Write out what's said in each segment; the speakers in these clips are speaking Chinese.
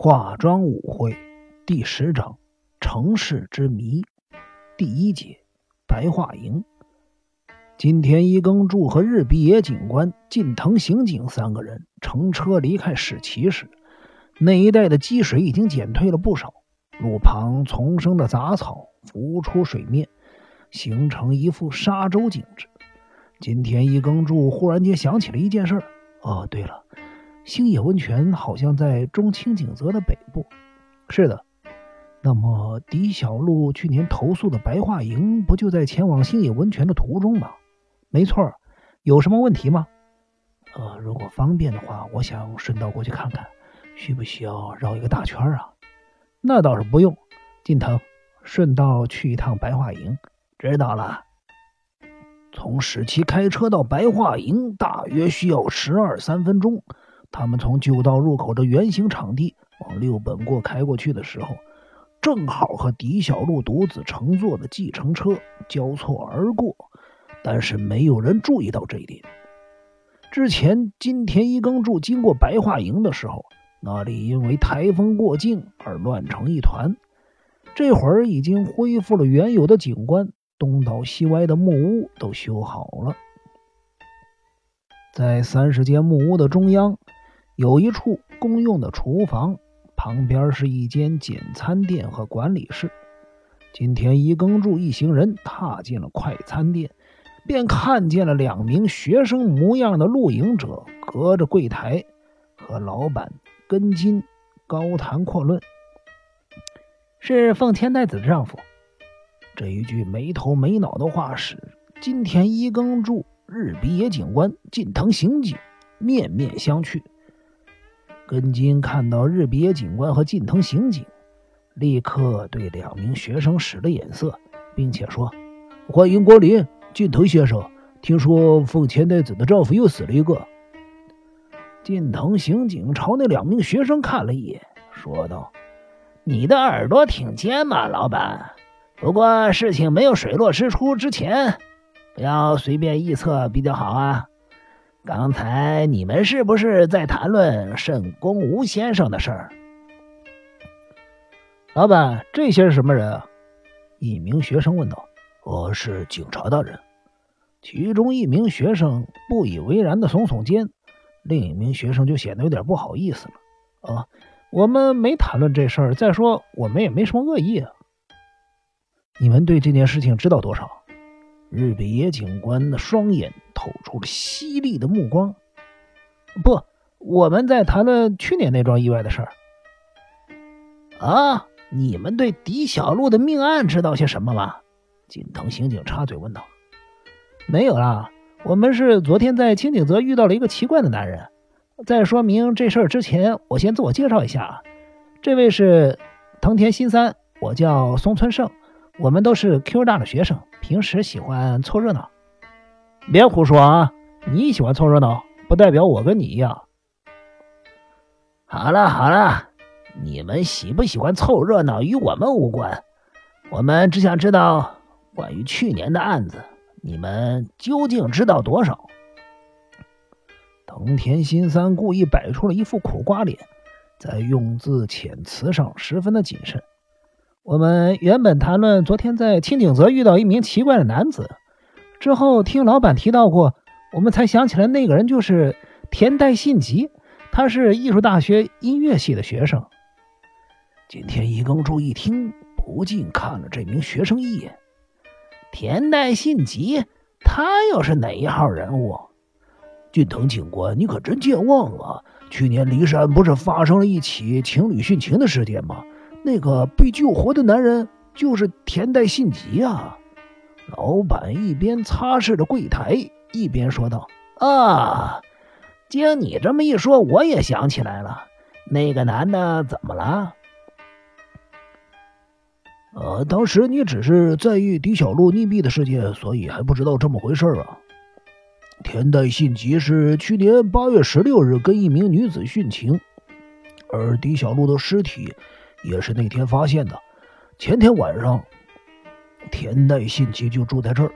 化妆舞会第十章：城市之谜第一节：白桦营。金田一耕助和日比野警官、近藤刑警三个人乘车离开史崎时，那一带的积水已经减退了不少，路旁丛生的杂草浮出水面，形成一副沙洲景致。金田一耕助忽然间想起了一件事：哦，对了。星野温泉好像在中清景泽的北部。是的，那么狄小璐去年投宿的白桦营不就在前往星野温泉的途中吗？没错。有什么问题吗？呃，如果方便的话，我想顺道过去看看。需不需要绕一个大圈啊？那倒是不用。近藤，顺道去一趟白桦营。知道了。从使其开车到白桦营大约需要十二三分钟。他们从旧道入口的圆形场地往六本过开过去的时候，正好和狄小璐独自乘坐的计程车交错而过，但是没有人注意到这一点。之前金田一耕助经过白桦营的时候，那里因为台风过境而乱成一团，这会儿已经恢复了原有的景观，东倒西歪的木屋都修好了，在三十间木屋的中央。有一处公用的厨房，旁边是一间简餐店和管理室。金田一耕助一行人踏进了快餐店，便看见了两名学生模样的露营者，隔着柜台和老板根金高谈阔论。是奉天代子的丈夫。这一句没头没脑的话使金田一耕助、日比野警官、近藤刑警面面相觑。根金看到日比野警官和近藤刑警，立刻对两名学生使了眼色，并且说：“欢迎光临，近藤先生。听说奉千代子的丈夫又死了一个。”近藤刑警朝那两名学生看了一眼，说道：“你的耳朵挺尖嘛，老板。不过事情没有水落石出之前，不要随便臆测比较好啊。”刚才你们是不是在谈论圣公吴先生的事儿？老板，这些是什么人啊？一名学生问道。我是警察大人。其中一名学生不以为然的耸耸肩，另一名学生就显得有点不好意思了。啊，我们没谈论这事儿。再说，我们也没什么恶意啊。你们对这件事情知道多少？日比野警官的双眼透出了犀利的目光。不，我们在谈论去年那桩意外的事儿。啊，你们对狄小璐的命案知道些什么吗？锦藤刑警插嘴问道。没有啦，我们是昨天在清景泽遇到了一个奇怪的男人。在说明这事儿之前，我先自我介绍一下啊，这位是藤田新三，我叫松村胜。我们都是 Q 大的学生，平时喜欢凑热闹。别胡说啊！你喜欢凑热闹，不代表我跟你一样。好了好了，你们喜不喜欢凑热闹与我们无关。我们只想知道关于去年的案子，你们究竟知道多少？藤田新三故意摆出了一副苦瓜脸，在用字遣词上十分的谨慎。我们原本谈论昨天在清景泽遇到一名奇怪的男子，之后听老板提到过，我们才想起来那个人就是田代信吉，他是艺术大学音乐系的学生。今天一耕助一听，不禁看了这名学生一眼。田代信吉，他又是哪一号人物？俊藤警官，你可真健忘啊，去年骊山不是发生了一起情侣殉情的事件吗？那个被救活的男人就是田代信吉啊！老板一边擦拭着柜台，一边说道：“啊，经你这么一说，我也想起来了。那个男的怎么了？”呃，当时你只是在意狄小璐溺毙的事件，所以还不知道这么回事啊。田代信吉是去年八月十六日跟一名女子殉情，而狄小璐的尸体。也是那天发现的。前天晚上，田代信吉就住在这儿。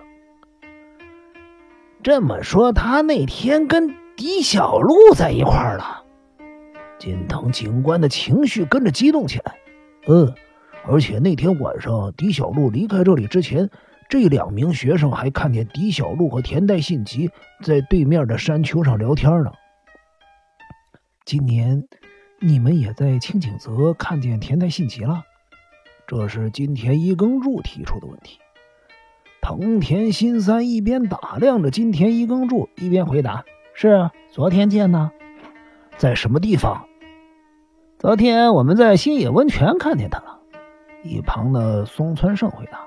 这么说，他那天跟狄小璐在一块儿了。金藤警官的情绪跟着激动起来。嗯，而且那天晚上，狄小璐离开这里之前，这两名学生还看见狄小璐和田代信吉在对面的山丘上聊天呢。今年，你们也在清景泽看见田代信吉了？这是金田一耕助提出的问题。藤田新三一边打量着金田一耕助，一边回答：“是，昨天见的。在什么地方？昨天我们在星野温泉看见他了。”一旁的松村胜回答：“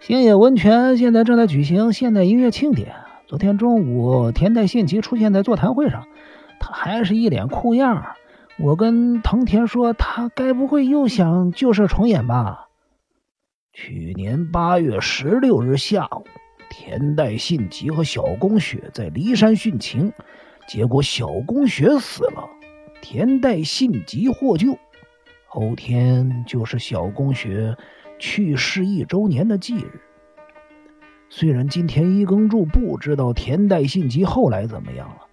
星野温泉现在正在举行现代音乐庆典。昨天中午，田代信吉出现在座谈会上，他还是一脸酷样。我跟藤田说，他该不会又想旧事重演吧？”去年八月十六日下午，田代信吉和小宫雪在骊山殉情，结果小宫雪死了，田代信吉获救。后天就是小宫雪去世一周年的忌日。虽然金田一耕助不知道田代信吉后来怎么样了，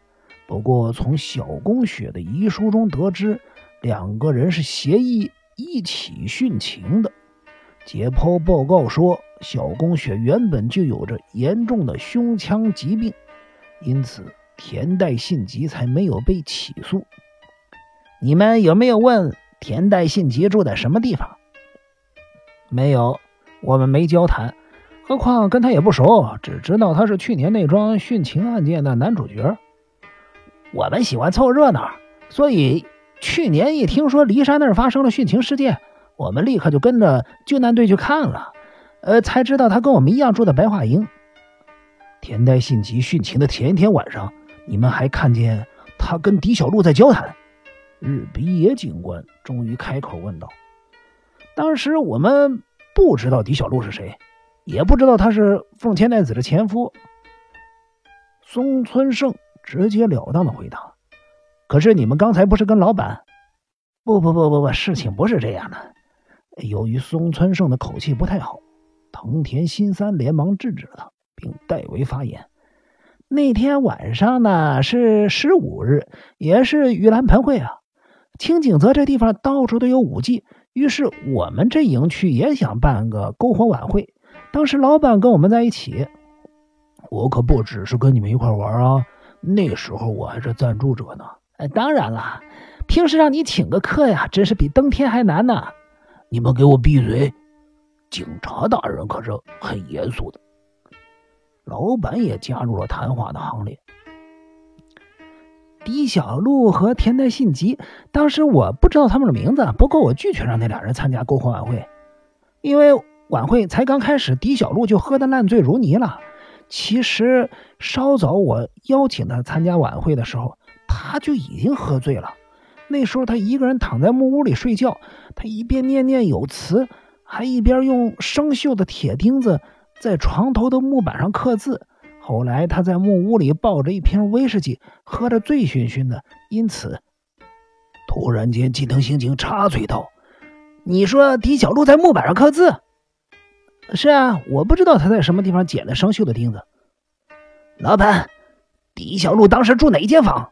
不过从小宫雪的遗书中得知，两个人是协议一起殉情的。解剖报告说，小宫雪原本就有着严重的胸腔疾病，因此田代信吉才没有被起诉。你们有没有问田代信吉住在什么地方？没有，我们没交谈。何况跟他也不熟，只知道他是去年那桩殉情案件的男主角。我们喜欢凑热闹，所以去年一听说骊山那儿发生了殉情事件。我们立刻就跟着救难队去看了，呃，才知道他跟我们一样住在白桦营。田代信吉殉情的前一天晚上，你们还看见他跟狄小璐在交谈。日比野警官终于开口问道：“当时我们不知道狄小璐是谁，也不知道他是凤千代子的前夫。”松村胜直截了当的回答：“可是你们刚才不是跟老板？”“不不不不不，事情不是这样的。”由于松村胜的口气不太好，藤田新三连忙制止了他，并代为发言。那天晚上呢是十五日，也是盂兰盆会啊。清景泽这地方到处都有舞伎，于是我们这营区也想办个篝火晚会。当时老板跟我们在一起，我可不只是跟你们一块玩啊。那时候我还是赞助者呢。哎，当然了，平时让你请个客呀，真是比登天还难呢。你们给我闭嘴！警察大人可是很严肃的。老板也加入了谈话的行列。狄小璐和田代信吉，当时我不知道他们的名字，不过我拒绝让那俩人参加篝火晚会，因为晚会才刚开始，狄小璐就喝得烂醉如泥了。其实稍早我邀请他参加晚会的时候，他就已经喝醉了。那时候他一个人躺在木屋里睡觉，他一边念念有词，还一边用生锈的铁钉子在床头的木板上刻字。后来他在木屋里抱着一瓶威士忌，喝得醉醺醺的。因此，突然间，近藤刑警插嘴道：“你说狄小璐在木板上刻字？是啊，我不知道他在什么地方捡了生锈的钉子。老板，李小璐当时住哪一间房？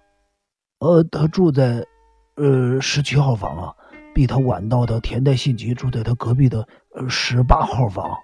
呃，他住在……”呃，十七号房啊，比他晚到的田代信吉住在他隔壁的呃十八号房。